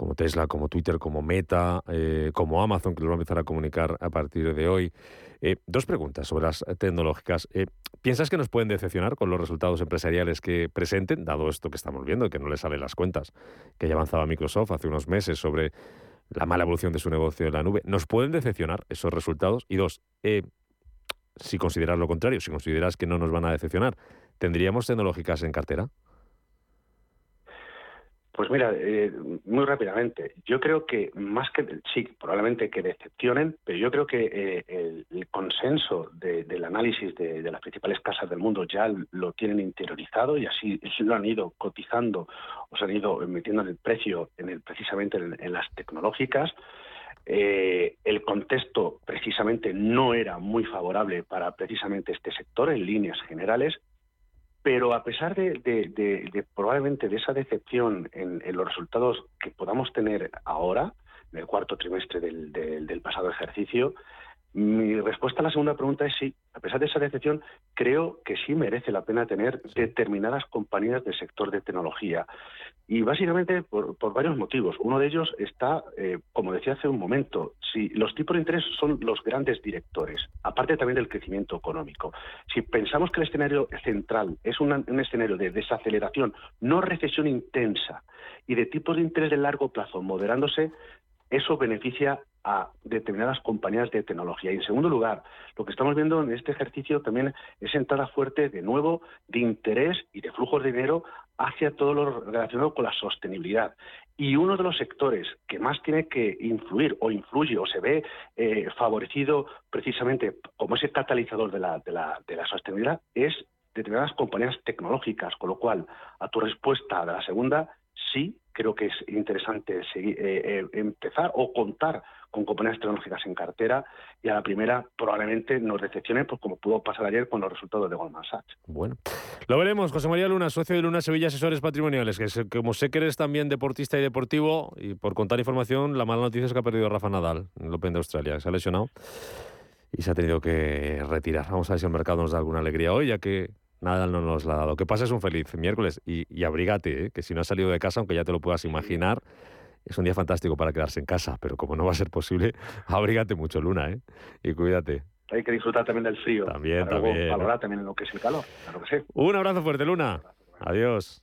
Speaker 1: como Tesla, como Twitter, como Meta, eh, como Amazon, que los va a empezar a comunicar a partir de hoy. Eh, dos preguntas sobre las tecnológicas. Eh, ¿Piensas que nos pueden decepcionar con los resultados empresariales que presenten, dado esto que estamos viendo, que no les salen las cuentas, que ya avanzaba Microsoft hace unos meses sobre la mala evolución de su negocio en la nube? ¿Nos pueden decepcionar esos resultados? Y dos, si consideras lo contrario, si consideras que no nos van a decepcionar, ¿tendríamos tecnológicas en cartera?
Speaker 21: Pues mira, eh, muy rápidamente, yo creo que más que, sí, probablemente que decepcionen, pero yo creo que eh, el, consenso del análisis de, las principales casas del mundo ya lo tienen interiorizado y así lo han ido cotizando o se han ido metiendo en el precio en el, precisamente en, las tecnológicas. Eh, el contexto precisamente no era muy favorable para precisamente este sector en líneas generales pero a pesar de, probablemente de esa decepción en, los resultados que podamos tener ahora, en el cuarto trimestre del, del pasado ejercicio. Mi respuesta a la segunda pregunta es sí. A pesar de esa decepción, creo que sí merece la pena tener determinadas compañías del sector de tecnología. Y básicamente por, varios motivos. Uno de ellos está, eh, como decía hace un momento, si los tipos de interés son los grandes directores, aparte también del crecimiento económico. Si pensamos que el escenario central es un escenario de desaceleración, no recesión intensa, y de tipos de interés de largo plazo moderándose, eso beneficia a determinadas compañías de tecnología. Y en segundo lugar, lo que estamos viendo en este ejercicio también es entrada fuerte de nuevo de interés y de flujos de dinero hacia todo lo relacionado con la sostenibilidad. Y uno de los sectores que más tiene que influir o influye o se ve eh, favorecido precisamente como ese catalizador de la, de, la, de la sostenibilidad es determinadas compañías tecnológicas, con lo cual, a tu respuesta de la segunda, sí creo que es interesante seguir, eh, eh, empezar o contar con compañías tecnológicas en cartera y a la primera probablemente nos decepcione pues como pudo pasar ayer con los resultados de Goldman Sachs.
Speaker 1: Bueno, lo veremos. José María Luna, socio de Luna Sevilla Asesores Patrimoniales, que como sé que eres también deportista y deportivo, y por contar información, la mala noticia es que ha perdido Rafa Nadal en el Open de Australia, se ha lesionado y se ha tenido que retirar. Vamos a ver si el mercado nos da alguna alegría hoy, ya que Nada no nos la ha dado. Que pases un feliz miércoles y, y abrígate, ¿eh? que si no has salido de casa, aunque ya te lo puedas imaginar, es un día fantástico para quedarse en casa, pero como no va a ser posible, abrígate mucho, Luna, ¿eh? Y cuídate.
Speaker 21: Hay que disfrutar también del frío.
Speaker 1: También, también.
Speaker 21: Valorar también lo que es el calor, claro que sí.
Speaker 1: Un abrazo fuerte, Luna. Adiós.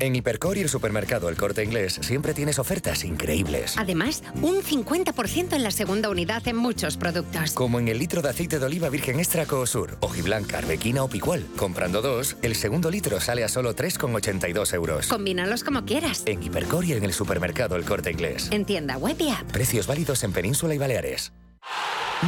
Speaker 22: En Hipercor y el supermercado El Corte Inglés siempre tienes ofertas increíbles.
Speaker 23: Además, un 50% en la segunda unidad en muchos productos.
Speaker 22: Como en el litro de aceite de oliva virgen extra Coosur, hojiblanca, arbequina o picual. Comprando dos, el segundo litro sale a solo 3,82 euros.
Speaker 23: Combínalos como quieras.
Speaker 22: En Hipercor y en el supermercado El Corte Inglés.
Speaker 23: En tienda web y app.
Speaker 22: Precios válidos en Península y Baleares.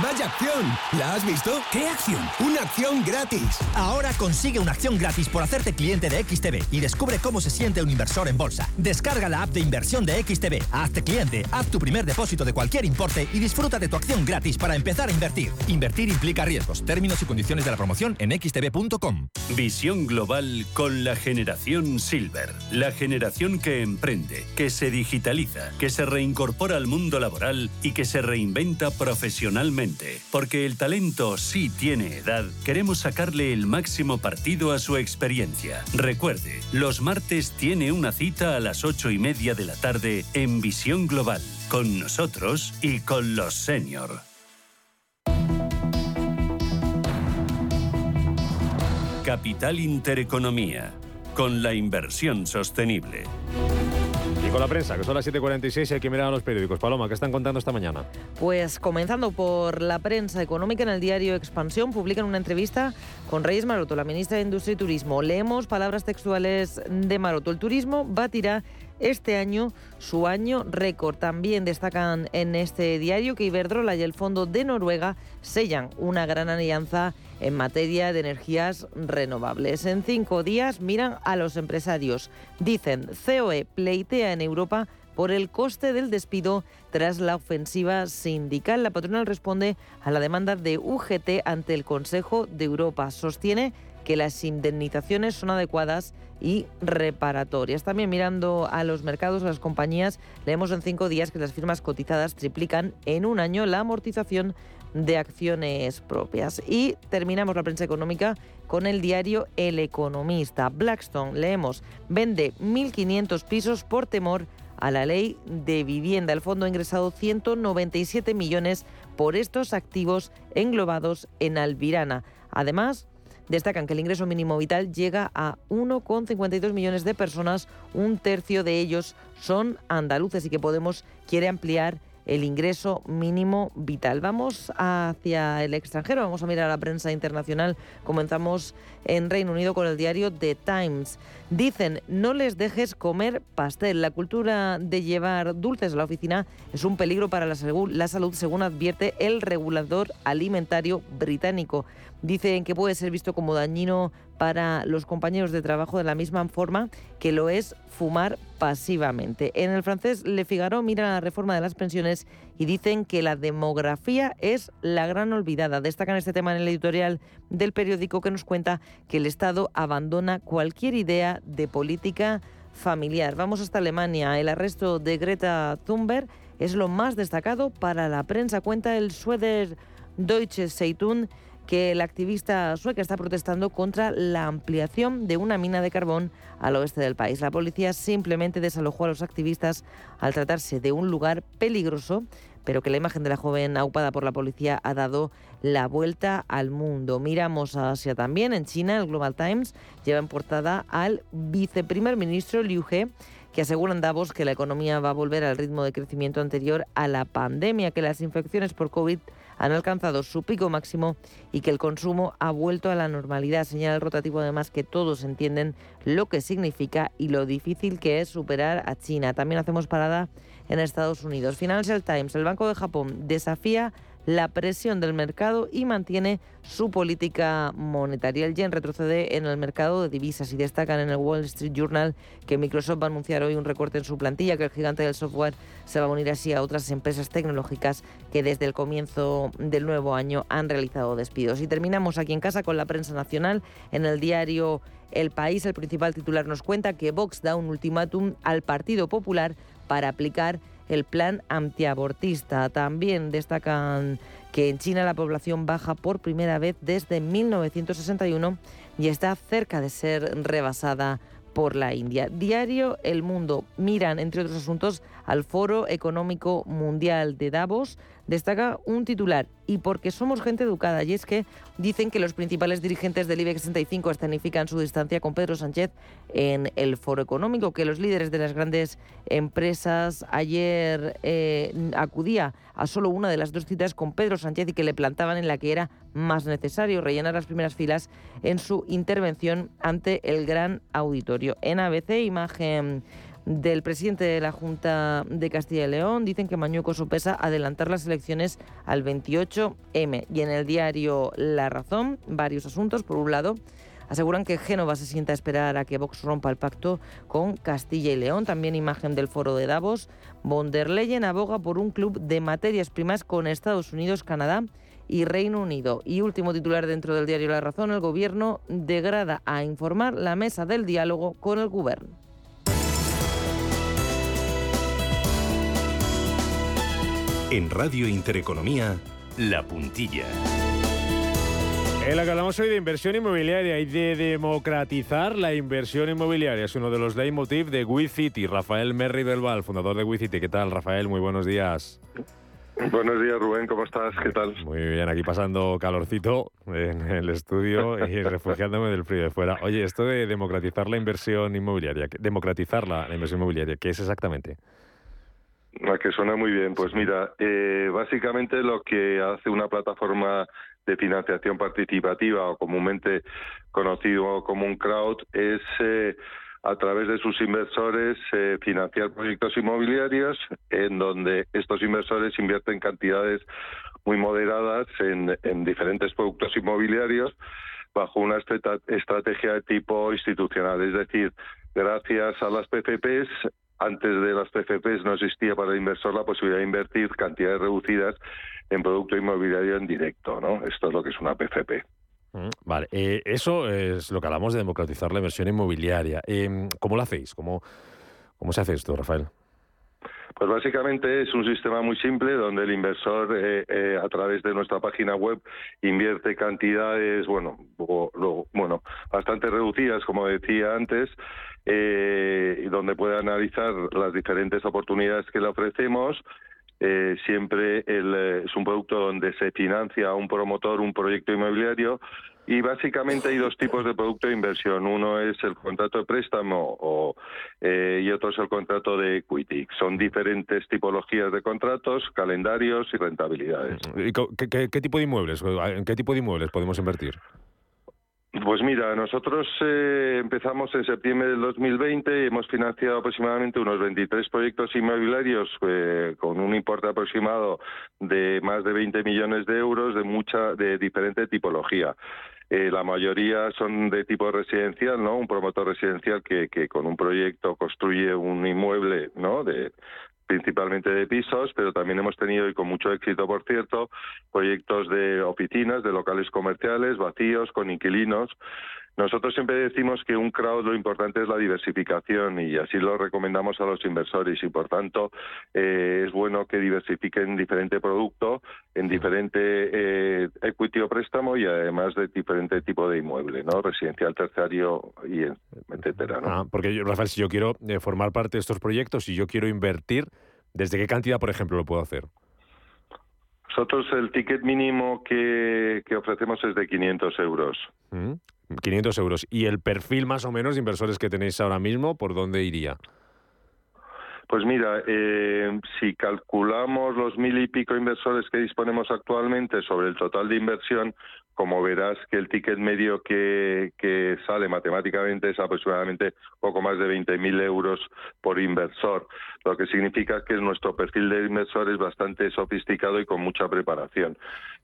Speaker 24: ¡Vaya acción! ¿La has visto? ¿Qué acción? ¡Una acción gratis! Ahora consigue una acción gratis por hacerte cliente de XTB y descubre cómo se siente un inversor en bolsa. Descarga la app de inversión de XTB, hazte cliente, haz tu primer depósito de cualquier importe y disfruta de tu acción gratis para empezar a invertir. Invertir implica riesgos. Términos y condiciones de la promoción en xtb.com.
Speaker 9: Visión global con la generación Silver. La generación que emprende, que se digitaliza, que se reincorpora al mundo laboral y que se reinventa profesionalmente porque el talento sí tiene edad, queremos sacarle el máximo partido a su experiencia. Recuerde, los martes tiene una cita a las ocho y media de la tarde en Visión Global, con nosotros y con los senior. Capital Intereconomía, con la inversión sostenible
Speaker 1: con la prensa, que son las 7.46 y hay que mirar a los periódicos. Paloma, ¿qué están contando esta mañana?
Speaker 5: Pues comenzando por la prensa económica en el diario Expansión, publican una entrevista con Reyes Maroto, la ministra de Industria y Turismo. Leemos palabras textuales de Maroto. El turismo batirá este año su año récord. También destacan en este diario que Iberdrola y el Fondo de Noruega sellan una gran alianza en materia de energías renovables. En cinco días miran a los empresarios. Dicen, COE pleitea en Europa por el coste del despido tras la ofensiva sindical. La patronal responde a la demanda de UGT ante el Consejo de Europa. Sostiene que las indemnizaciones son adecuadas y reparatorias. También mirando a los mercados, a las compañías, leemos en cinco días que las firmas cotizadas triplican en un año la amortización de acciones propias. Y terminamos la prensa económica con el diario El Economista. Blackstone, leemos, vende 1.500 pisos por temor a la ley de vivienda. El fondo ha ingresado 197 millones por estos activos englobados en Alvirana. Además, destacan que el ingreso mínimo vital llega a 1,52 millones de personas, un tercio de ellos son andaluces y que Podemos quiere ampliar el ingreso mínimo vital. Vamos hacia el extranjero, vamos a mirar a la prensa internacional. Comenzamos en Reino Unido con el diario The Times. Dicen, no les dejes comer pastel. La cultura de llevar dulces a la oficina es un peligro para la, la salud, según advierte el regulador alimentario británico. Dicen que puede ser visto como dañino para los compañeros de trabajo de la misma forma que lo es fumar pasivamente. En el francés Le Figaro mira la reforma de las pensiones y dicen que la demografía es la gran olvidada. Destacan este tema en el editorial del periódico que nos cuenta que el Estado abandona cualquier idea de política familiar. Vamos hasta Alemania. El arresto de Greta Thunberg es lo más destacado para la prensa. Cuenta el Schweder Deutsche Zeitung que la activista sueca está protestando contra la ampliación de una mina de carbón al oeste del país. La policía simplemente desalojó a los activistas al tratarse de un lugar peligroso, pero que la imagen de la joven aupada por la policía ha dado la vuelta al mundo. Miramos a Asia también. En China, el Global Times lleva en portada al viceprimer ministro Liu He que aseguran Davos que la economía va a volver al ritmo de crecimiento anterior a la pandemia, que las infecciones por COVID han alcanzado su pico máximo y que el consumo ha vuelto a la normalidad. Señala el rotativo además que todos entienden lo que significa y lo difícil que es superar a China. También hacemos parada en Estados Unidos. Financial Times, el Banco de Japón desafía la presión del mercado y mantiene su política monetaria. El yen retrocede en el mercado de divisas y destacan en el Wall Street Journal que Microsoft va a anunciar hoy un recorte en su plantilla, que el gigante del software se va a unir así a otras empresas tecnológicas que desde el comienzo del nuevo año han realizado despidos. Y terminamos aquí en casa con la prensa nacional. En el diario El País, el principal titular nos cuenta que Vox da un ultimátum al Partido Popular para aplicar el plan antiabortista. También destacan que en China la población baja por primera vez desde 1961 y está cerca de ser rebasada por la India. Diario El Mundo miran, entre otros asuntos, al Foro Económico Mundial de Davos. Destaca un titular, y porque somos gente educada, y es que dicen que los principales dirigentes del IBEX 65 escenifican su distancia con Pedro Sánchez en el Foro Económico, que los líderes de las grandes empresas ayer eh, acudía a solo una de las dos citas con Pedro Sánchez y que le plantaban en la que era más necesario rellenar las primeras filas en su intervención ante el gran auditorio. En ABC, imagen del presidente de la Junta de Castilla y León. Dicen que Mañuco sopesa adelantar las elecciones al 28M. Y en el diario La Razón, varios asuntos. Por un lado, aseguran que Génova se sienta a esperar a que Vox rompa el pacto con Castilla y León. También imagen del foro de Davos. Von der Leyen aboga por un club de materias primas con Estados Unidos, Canadá y Reino Unido. Y último titular dentro del diario La Razón, el gobierno degrada a informar la mesa del diálogo con el gobierno.
Speaker 25: En Radio Intereconomía, La Puntilla.
Speaker 1: En la que hablamos hoy de inversión inmobiliaria y de democratizar la inversión inmobiliaria. Es uno de los leitmotiv de WeCity. Rafael Merri del Val, fundador de WeCity. ¿Qué tal, Rafael? Muy buenos días.
Speaker 26: Buenos días, Rubén. ¿Cómo estás? ¿Qué tal?
Speaker 1: Muy bien, aquí pasando calorcito en el estudio y refugiándome del frío de fuera. Oye, esto de democratizar la inversión inmobiliaria, democratizar la, la inversión inmobiliaria, ¿qué es exactamente?
Speaker 26: A que suena muy bien. Pues mira, eh, básicamente lo que hace una plataforma de financiación participativa o comúnmente conocido como un crowd es eh, a través de sus inversores eh, financiar proyectos inmobiliarios en donde estos inversores invierten cantidades muy moderadas en, en diferentes productos inmobiliarios bajo una estrategia de tipo institucional. Es decir, gracias a las PPPs antes de las PFPs no existía para el inversor la posibilidad de invertir cantidades reducidas en producto inmobiliario en directo, ¿no? Esto es lo que es una PFP.
Speaker 1: Mm, vale, eh, eso es lo que hablamos de democratizar la inversión inmobiliaria. Eh, ¿Cómo lo hacéis? ¿Cómo, ¿Cómo se hace esto, Rafael?
Speaker 26: Pues básicamente es un sistema muy simple donde el inversor eh, a través de nuestra página web invierte cantidades, bueno, bueno, bastante reducidas, como decía antes, eh, donde puede analizar las diferentes oportunidades que le ofrecemos. Eh, siempre eh, es un producto donde se financia un promotor un proyecto inmobiliario y básicamente hay dos tipos de producto de inversión. Uno es el contrato de préstamo o, eh, y otro es el contrato de equity. Son diferentes tipologías de contratos, calendarios y rentabilidades.
Speaker 1: ¿Y qué, qué tipo de inmuebles? ¿En qué tipo de inmuebles podemos invertir?
Speaker 26: Pues mira, nosotros eh, empezamos en septiembre del 2020 y hemos financiado aproximadamente unos 23 proyectos inmobiliarios eh, con un importe aproximado de más de 20 millones de euros de mucha de diferente tipología. Eh, la mayoría son de tipo residencial, ¿no? Un promotor residencial que, que con un proyecto construye un inmueble, ¿no? De, principalmente de pisos, pero también hemos tenido, y con mucho éxito, por cierto, proyectos de oficinas, de locales comerciales, vacíos, con inquilinos. Nosotros siempre decimos que un crowd lo importante es la diversificación y así lo recomendamos a los inversores y por tanto eh, es bueno que diversifiquen diferente producto en diferente eh, equity o préstamo y además de diferente tipo de inmueble, ¿no? Residencial, terciario y etcétera, ¿no?
Speaker 1: Ah, porque yo, Rafael, si yo quiero eh, formar parte de estos proyectos, si yo quiero invertir, ¿desde qué cantidad, por ejemplo, lo puedo hacer?
Speaker 26: Nosotros el ticket mínimo que, ofrecemos es de 500 euros.
Speaker 1: 500 euros. ¿Y el perfil más o menos de inversores que tenéis ahora mismo, por dónde iría?
Speaker 26: Pues mira, eh, si calculamos los mil y pico inversores que disponemos actualmente sobre el total de inversión, como verás que el ticket medio que, sale matemáticamente es aproximadamente poco más de 20.000 euros por inversor, lo que significa que nuestro perfil de inversor es bastante sofisticado y con mucha preparación.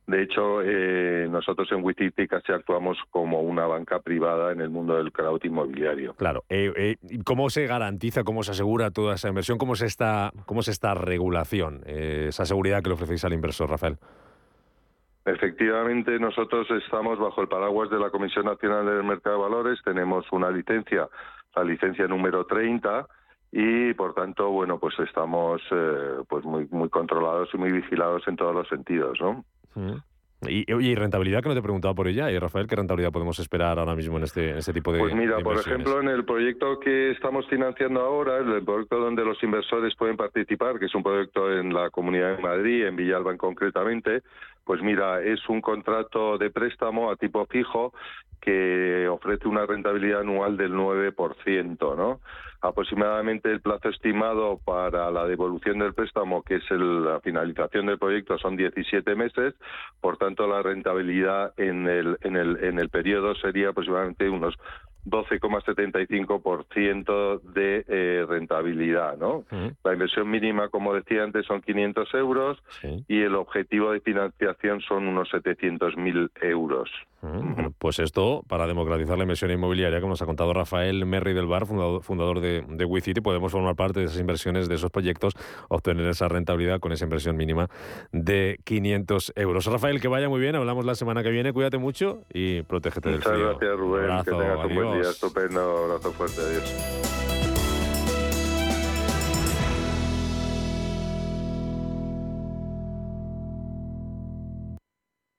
Speaker 26: De hecho, eh, nosotros en Wititi casi actuamos como una banca privada en el mundo del crowd inmobiliario.
Speaker 1: Claro. Eh, eh, ¿Cómo se garantiza, cómo se asegura toda esa inversión? ¿Cómo es esta, cómo es esta regulación, esa seguridad que le ofrecéis al inversor, Rafael?
Speaker 26: Efectivamente, nosotros estamos bajo el paraguas de la Comisión Nacional del Mercado de Valores, tenemos una licencia, la licencia número 30, y por tanto, bueno, pues estamos pues muy muy controlados y muy vigilados en todos los sentidos, ¿no?
Speaker 1: Y, y, rentabilidad, que no te he preguntado por ella. Y Rafael, ¿qué rentabilidad podemos esperar ahora mismo en este, en este tipo de
Speaker 26: Pues mira, por ejemplo, en el proyecto que estamos financiando ahora, el proyecto donde los inversores pueden participar, que es un proyecto en la Comunidad de Madrid, en Villalba concretamente, pues mira, es un contrato de préstamo a tipo fijo que ofrece una rentabilidad anual del 9%, ¿no? Aproximadamente el plazo estimado para la devolución del préstamo, que es la finalización del proyecto, son 17 meses. Por tanto, la rentabilidad en el, en el, en el periodo sería aproximadamente unos 12,75% de eh, rentabilidad, ¿no? La inversión mínima, como decía antes, son 500 euros y el objetivo de financiación son unos 700.000 euros.
Speaker 1: Bueno, pues esto, para democratizar la inversión inmobiliaria, como nos ha contado Rafael Merri del Bar, fundador, de, de WeCity, podemos formar parte de esas inversiones, de esos proyectos, obtener esa rentabilidad con esa inversión mínima de 500 euros. Rafael, que vaya muy bien, hablamos la semana que viene, cuídate mucho y protégete del frío.
Speaker 26: Muchas gracias, Rubén, que tengas un buen día, estupendo, abrazo fuerte, adiós.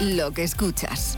Speaker 27: lo que escuchas.